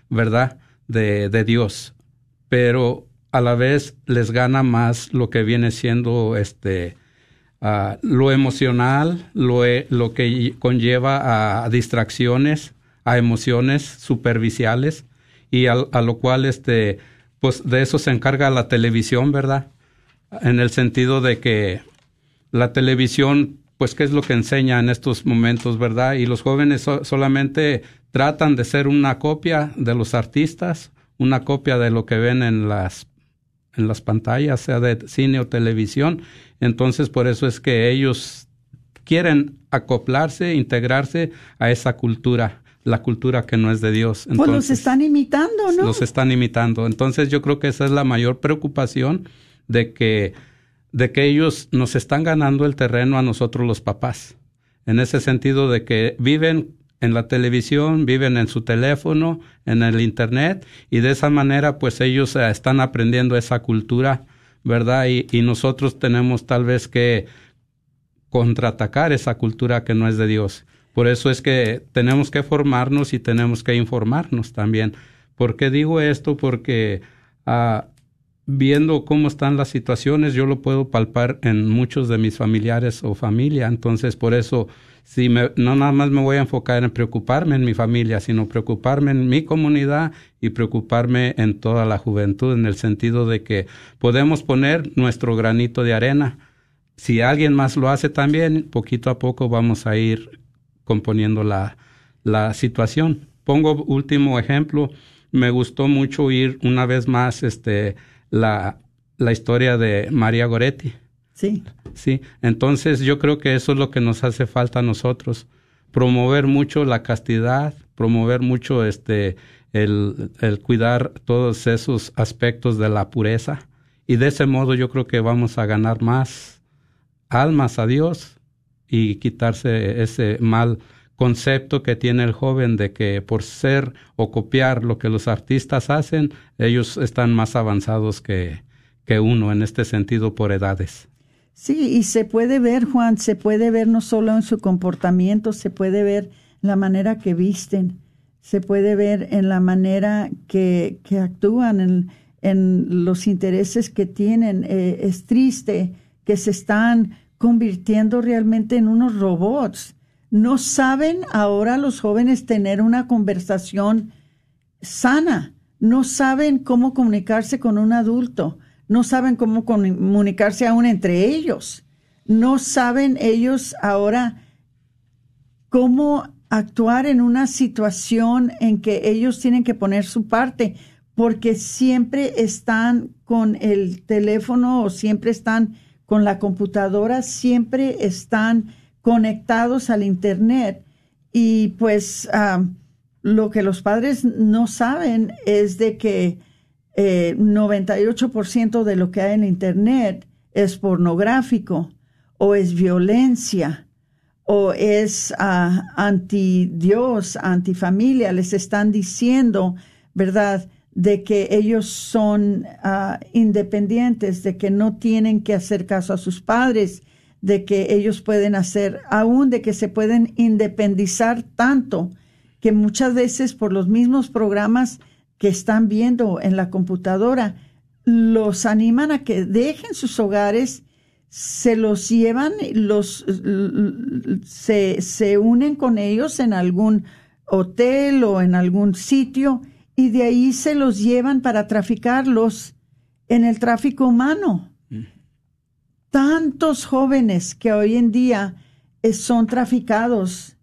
¿verdad? de, de Dios, pero a la vez les gana más lo que viene siendo este ah, lo emocional, lo, lo que conlleva a distracciones, a emociones superficiales y a, lo cual este pues de eso se encarga la televisión, ¿verdad? En el sentido de que la televisión pues qué es lo que enseña en estos momentos, ¿verdad? Y los jóvenes solamente tratan de ser una copia de los artistas, una copia de lo que ven en las en las pantallas, sea de cine o televisión. Entonces, por eso es que ellos quieren acoplarse, integrarse a esa cultura, la cultura que no es de Dios. Entonces, pues los están imitando, ¿no? Los están imitando. Entonces, yo creo que esa es la mayor preocupación de que de que ellos nos están ganando el terreno a nosotros los papás. En ese sentido de que viven en la televisión, viven en su teléfono, en el internet y de esa manera pues ellos eh, están aprendiendo esa cultura, ¿verdad? Y, y nosotros tenemos tal vez que contraatacar esa cultura que no es de Dios. Por eso es que tenemos que formarnos y tenemos que informarnos también. ¿Por qué digo esto? Porque uh, viendo cómo están las situaciones, yo lo puedo palpar en muchos de mis familiares o familia. Entonces, por eso, si me, no nada más me voy a enfocar en preocuparme en mi familia, sino preocuparme en mi comunidad y preocuparme en toda la juventud, en el sentido de que podemos poner nuestro granito de arena. Si alguien más lo hace también, poquito a poco vamos a ir componiendo la, la situación. Pongo último ejemplo. Me gustó mucho ir una vez más, este, la, la historia de María Goretti. Sí. Sí, entonces yo creo que eso es lo que nos hace falta a nosotros, promover mucho la castidad, promover mucho este el, el cuidar todos esos aspectos de la pureza y de ese modo yo creo que vamos a ganar más almas a Dios y quitarse ese mal concepto que tiene el joven de que por ser o copiar lo que los artistas hacen, ellos están más avanzados que, que uno en este sentido por edades. Sí, y se puede ver, Juan, se puede ver no solo en su comportamiento, se puede ver la manera que visten, se puede ver en la manera que, que actúan, en, en, los intereses que tienen. Eh, es triste que se están convirtiendo realmente en unos robots. No saben ahora los jóvenes tener una conversación sana, no saben cómo comunicarse con un adulto, no saben cómo comunicarse aún entre ellos, no saben ellos ahora cómo actuar en una situación en que ellos tienen que poner su parte, porque siempre están con el teléfono o siempre están con la computadora, siempre están conectados al Internet y pues lo que los padres no saben es de que eh, 98% de lo que hay en Internet es pornográfico o es violencia o es uh, anti Dios, anti familia. Les están diciendo, ¿verdad? De que ellos son ah, independientes, de que no tienen que hacer caso a sus padres, de que ellos pueden hacer, aún de que se pueden independizar tanto que muchas veces por los mismos programas que están viendo en la computadora, los animan a que dejen sus hogares, se los llevan, los, se, se unen con ellos en algún hotel o en algún sitio y de ahí se los llevan para traficarlos en el tráfico humano. Tantos jóvenes que hoy en día eh, son traficados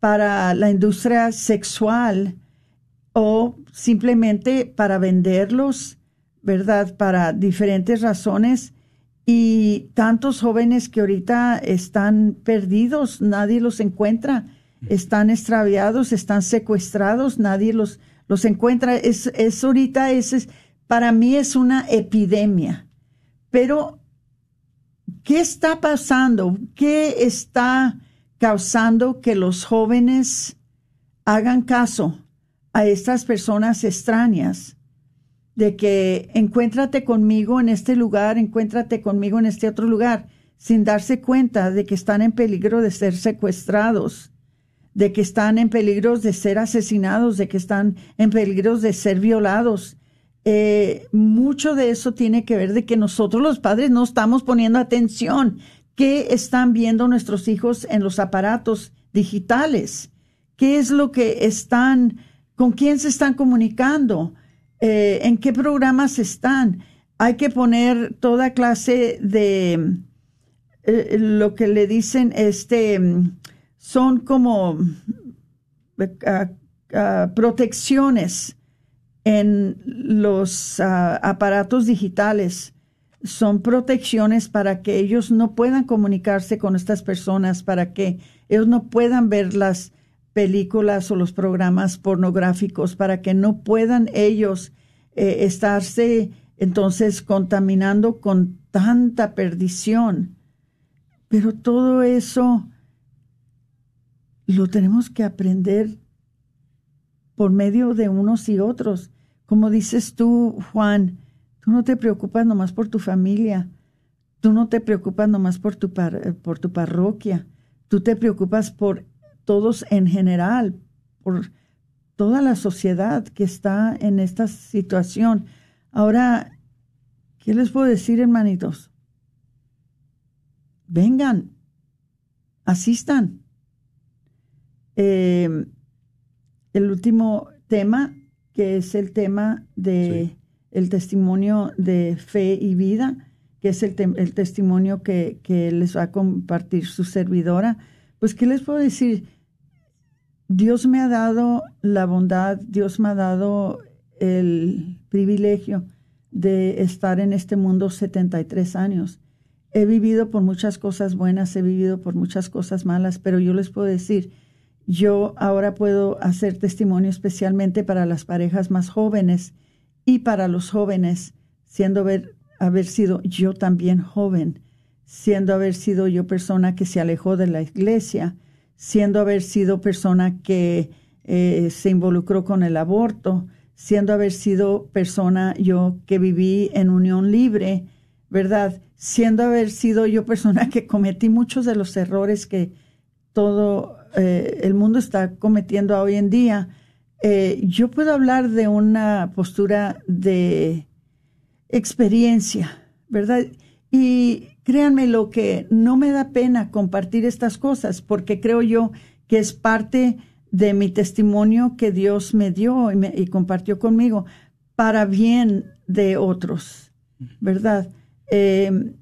para la industria sexual o simplemente para venderlos, ¿verdad? Para diferentes razones. Y tantos jóvenes que ahorita están perdidos, nadie los encuentra, están extraviados, están secuestrados, nadie los, los encuentra. Es, es ahorita, es, para mí es una epidemia. Pero, ¿qué está pasando? ¿Qué está causando que los jóvenes hagan caso a estas personas extrañas? De que encuéntrate conmigo en este lugar, encuéntrate conmigo en este otro lugar, sin darse cuenta de que están en peligro de ser secuestrados, de que están en peligro de ser asesinados, de que están en peligro de ser violados. Eh, mucho de eso tiene que ver de que nosotros los padres no estamos poniendo atención. ¿Qué están viendo nuestros hijos en los aparatos digitales? ¿Qué es lo que están, con quién se están comunicando? Eh, ¿En qué programas están? Hay que poner toda clase de eh, lo que le dicen, este, son como uh, protecciones en los uh, aparatos digitales. Son protecciones para que ellos no puedan comunicarse con estas personas, para que ellos no puedan ver las películas o los programas pornográficos, para que no puedan ellos eh, estarse entonces contaminando con tanta perdición. Pero todo eso lo tenemos que aprender por medio de unos y otros. Como dices tú, Juan, tú no te preocupas nomás por tu familia, tú no te preocupas nomás por tu, por tu parroquia, tú te preocupas por todos en general, por toda la sociedad que está en esta situación. Ahora, ¿qué les puedo decir, hermanitos? Vengan, asistan eh, el último tema, que es el tema de el testimonio de fe y vida, que es el, el testimonio que, que, les va a compartir su servidora. Pues, ¿qué les puedo decir? Dios me ha dado la bondad, Dios me ha dado el privilegio de estar en este mundo 73 años. He vivido por muchas cosas buenas, he vivido por muchas cosas malas, pero yo les puedo decir, yo ahora puedo hacer testimonio especialmente para las parejas más jóvenes y para los jóvenes, siendo haber, sido yo también joven, siendo haber sido yo persona que se alejó de la iglesia, siendo haber sido persona que eh, se involucró con el aborto, siendo haber sido persona yo que viví en unión libre, ¿verdad? Siendo haber sido yo persona que cometí muchos de los errores que todo eh, el mundo está cometiendo hoy en día, eh, yo puedo hablar de una postura de experiencia, ¿verdad? Y créanme lo que no me da pena compartir estas cosas porque creo yo que es parte de mi testimonio que Dios me dio y, compartió conmigo para bien de otros, ¿verdad? Eh,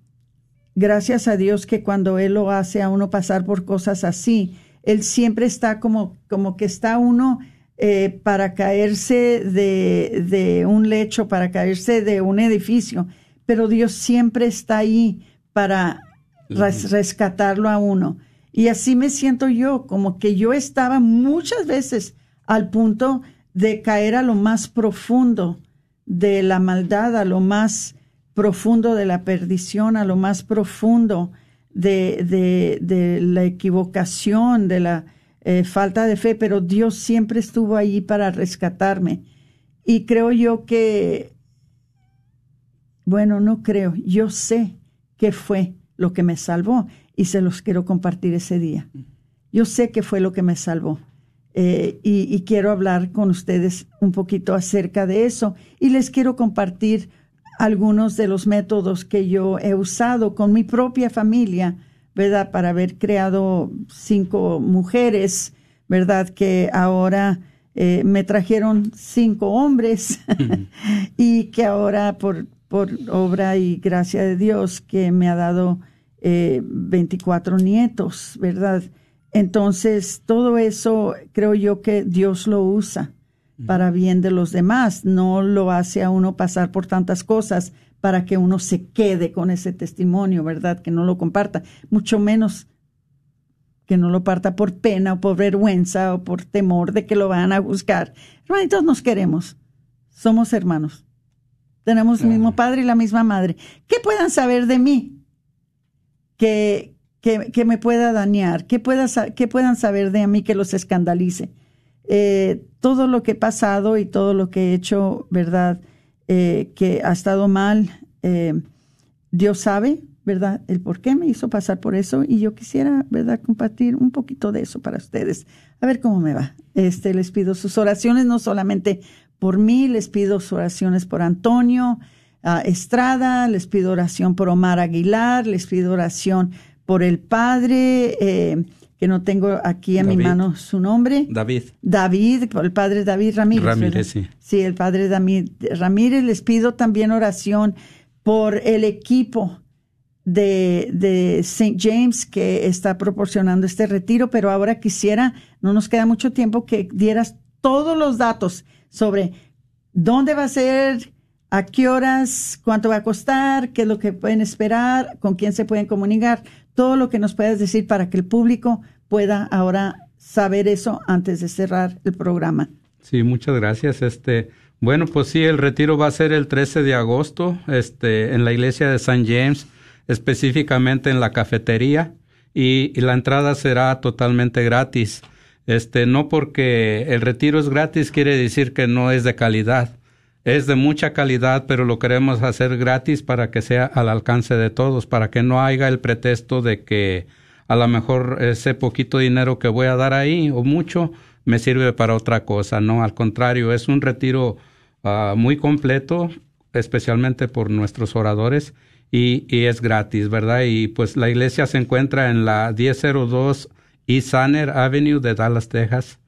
gracias a Dios que cuando Él lo hace a uno pasar por cosas así, él siempre está como, como que está uno eh, para caerse de, de, un lecho, para caerse de un edificio, pero Dios siempre está ahí para rescatarlo a uno. Y así me siento yo, como que yo estaba muchas veces al punto de caer a lo más profundo de la maldad, a lo más profundo de la perdición, a lo más profundo de, de, la equivocación, de la eh, falta de fe, pero Dios siempre estuvo ahí para rescatarme. Y creo yo que, bueno, no creo, yo sé qué fue lo que me salvó y se los quiero compartir ese día. Yo sé que fue lo que me salvó. Eh, y, quiero hablar con ustedes un poquito acerca de eso y les quiero compartir algunos de los métodos que yo he usado con mi propia familia, ¿verdad? Para haber creado cinco mujeres, ¿verdad? Que ahora eh, me trajeron cinco hombres y que ahora por, por obra y gracia de Dios que me ha dado eh, 24 nietos, ¿verdad? Entonces, todo eso creo yo que Dios lo usa para bien de los demás, no lo hace a uno pasar por tantas cosas para que uno se quede con ese testimonio, ¿verdad? Que no lo comparta, mucho menos que no lo parta por pena o por vergüenza o por temor de que lo van a buscar. Hermanitos, nos queremos, somos hermanos, tenemos el mismo padre y la misma madre. ¿Qué puedan saber de mí? Que, que, me pueda dañar, que, pueda, que puedan saber de mí que los escandalice. Eh, todo lo que he pasado y todo lo que he hecho, ¿verdad? Eh, que ha estado mal, eh, Dios sabe, ¿verdad? El por qué me hizo pasar por eso y yo quisiera, ¿verdad? Compartir un poquito de eso para ustedes. A ver cómo me va. Este, les pido sus oraciones, no solamente por mí, les pido sus oraciones por Antonio Estrada, les pido oración por Omar Aguilar, les pido oración por el padre, que no tengo aquí a mi mano su nombre. David. David, el padre David Ramírez. Ramírez, sí. Sí, el padre David Ramírez. Les pido también oración por el equipo de, de St. James que está proporcionando este retiro, pero ahora quisiera, no nos queda mucho tiempo, que dieras todos los datos sobre dónde va a ser, a qué horas, cuánto va a costar, qué es lo que pueden esperar, con quién se pueden comunicar, todo lo que nos puedas decir para que el público pueda ahora saber eso antes de cerrar el programa. Sí, muchas gracias. Este, bueno, pues sí, el retiro va a ser el 13 de agosto, este, en la iglesia de St. James, específicamente en la cafetería, y, y, la entrada será totalmente gratis. Este, no porque el retiro es gratis quiere decir que no es de calidad es de mucha calidad, pero lo queremos hacer gratis para que sea al alcance de todos, para que no haya el pretexto de que a lo mejor ese poquito dinero que voy a dar ahí o mucho me sirve para otra cosa. No, al contrario, es un retiro ah, muy completo, especialmente por nuestros oradores, y, y, es gratis, ¿verdad? Y pues la iglesia se encuentra en la 1002 East Sanner Avenue de Dallas, Texas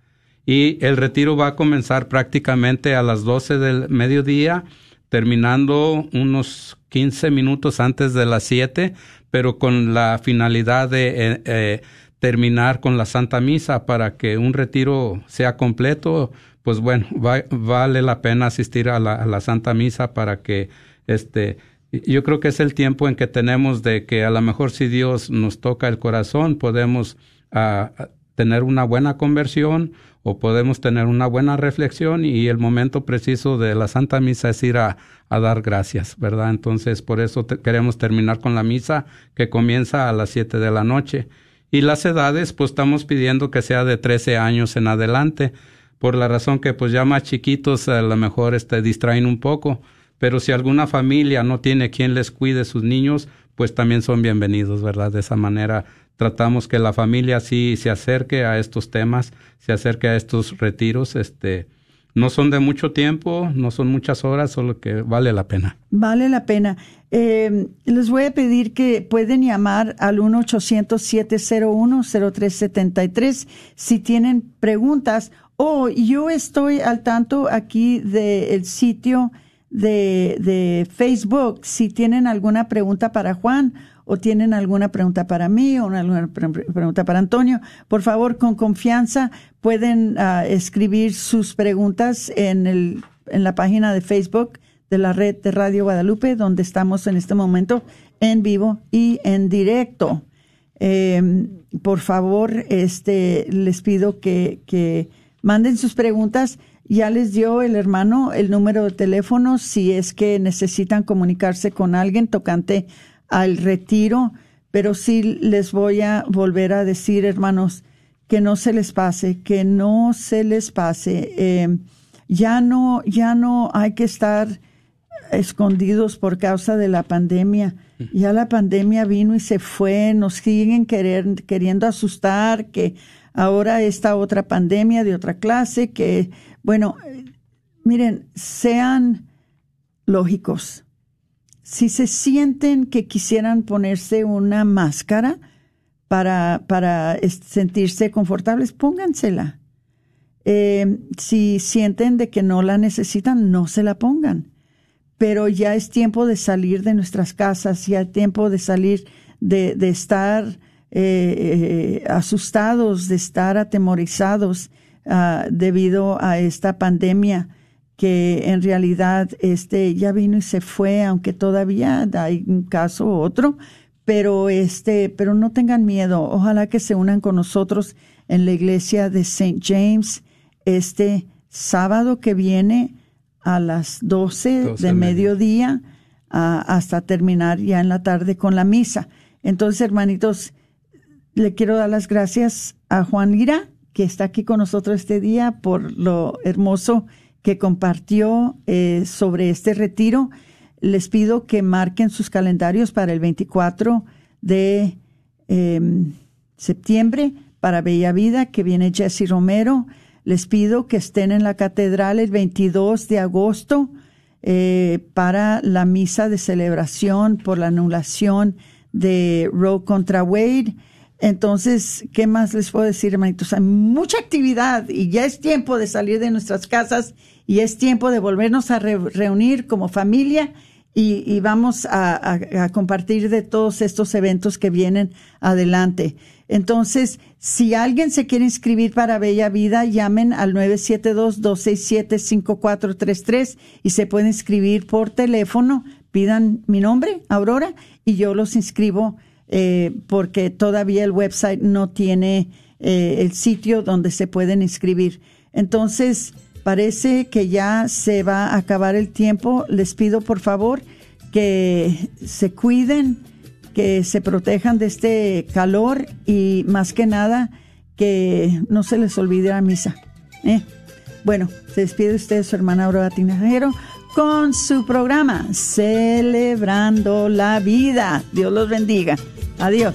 y el retiro va a comenzar prácticamente a las 12 del mediodía, terminando unos 15 minutos antes de las 7, pero con la finalidad de eh, eh, terminar con la Santa Misa para que un retiro sea completo, pues bueno, vale la pena asistir a la, a la, Santa Misa para que este yo creo que es el tiempo en que tenemos de que a lo mejor si Dios nos toca el corazón podemos uh, tener una buena conversión o podemos tener una buena reflexión y el momento preciso de la Santa Misa es ir a, dar gracias, ¿verdad? Entonces, por eso queremos terminar con la misa que comienza a las 7 de la noche. Y las edades, pues estamos pidiendo que sea de 13 años en adelante, por la razón que pues ya más chiquitos a lo mejor este, distraen un poco, pero si alguna familia no tiene quien les cuide sus niños, pues también son bienvenidos, ¿verdad? De esa manera tratamos que la familia sí se acerque a estos temas, se acerque a estos retiros, este, no son de mucho tiempo, no son muchas horas, solo que vale la pena. Vale la pena. Eh, les voy a pedir que pueden llamar al 1-800-701-0373 si tienen preguntas. O yo estoy al tanto aquí del sitio de, de Facebook. Si tienen alguna pregunta para Juan o tienen alguna pregunta para mí o alguna pregunta para Antonio, por favor, con confianza pueden uh, escribir sus preguntas en, el, en la página de Facebook de la red de Radio Guadalupe, donde estamos en este momento en vivo y en directo. Eh, por favor, este, les pido que, que manden sus preguntas. Ya les dio el hermano el número de teléfono si es que necesitan comunicarse con alguien tocante al retiro, pero sí les voy a volver a decir, hermanos, que no se les pase, que no se les pase. Eh, ya no, ya no hay que estar escondidos por causa de la pandemia. Ya la pandemia vino y se fue, nos siguen querer, queriendo asustar, que ahora esta otra pandemia de otra clase, que, bueno, miren, sean lógicos si se sienten que quisieran ponerse una máscara para, para sentirse confortables, póngansela. Eh, si sienten de que no la necesitan, no se la pongan. pero ya es tiempo de salir de nuestras casas, ya es tiempo de salir de, de estar eh, eh, asustados, de estar atemorizados ah, debido a esta pandemia que en realidad este ya vino y se fue, aunque todavía hay un caso u otro, pero este, pero no tengan miedo. Ojalá que se unan con nosotros en la iglesia de St. James este sábado que viene a las 12, de mediodía hasta terminar ya en la tarde con la misa. Entonces, hermanitos, le quiero dar las gracias a Juan Lira, que está aquí con nosotros este día, por lo hermoso que compartió eh, sobre este retiro. Les pido que marquen sus calendarios para el 24 de em, septiembre para Bella Vida, que viene Jesse Romero. Les pido que estén en la catedral el 22 de agosto eh, para la misa de celebración por la anulación de Roe contra Wade. Entonces, ¿qué más les puedo decir, hermanitos? Hay mucha actividad y ya es tiempo de salir de nuestras casas y es tiempo de volvernos a reunir como familia y, vamos a, compartir de todos estos eventos que vienen adelante. Entonces, si alguien se quiere inscribir para Bella Vida, llamen al 972-267-5433 y se puede inscribir por teléfono. Pidan mi nombre, Aurora, y yo los inscribo eh, porque todavía el website no tiene eh, el sitio donde se pueden inscribir. Entonces, Parece que ya se va a acabar el tiempo. Les pido por favor que se cuiden, que se protejan de este calor y más que nada que no se les olvide la misa. ¿eh? Bueno, se despide usted su hermana Aurora Tinajero con su programa Celebrando la Vida. Dios los bendiga. Adiós.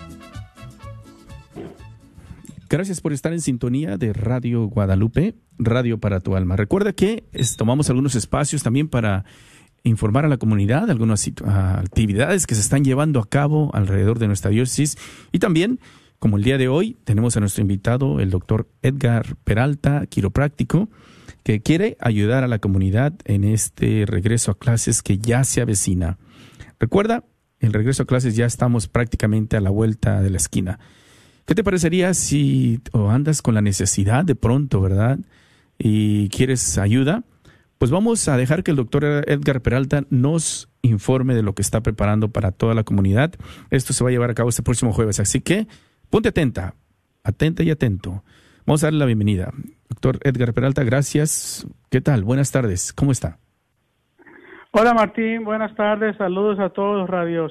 Gracias por estar en sintonía de Radio Guadalupe, Radio para tu alma. Recuerda que tomamos algunos espacios también para informar a la comunidad de algunas actividades que se están llevando a cabo alrededor de nuestra diócesis y también, como el día de hoy, tenemos a nuestro invitado, el doctor Edgar Peralta, quiropráctico, que quiere ayudar a la comunidad en este regreso a clases que ya se avecina. Recuerda, el regreso a clases ya estamos prácticamente a la vuelta de la esquina. ¿Qué te parecería si andas con la necesidad de pronto, verdad? Y quieres ayuda, Pues vamos a dejar que el doctor Edgar Peralta nos informe de lo que está preparando para toda la comunidad. Esto se va a llevar a cabo este próximo jueves, así que ponte atenta, atenta y atento. Vamos a darle la bienvenida. Doctor Edgar Peralta, gracias. ¿Qué tal? Buenas tardes. ¿Cómo está? Hola Martín, buenas tardes. Saludos a todos los radios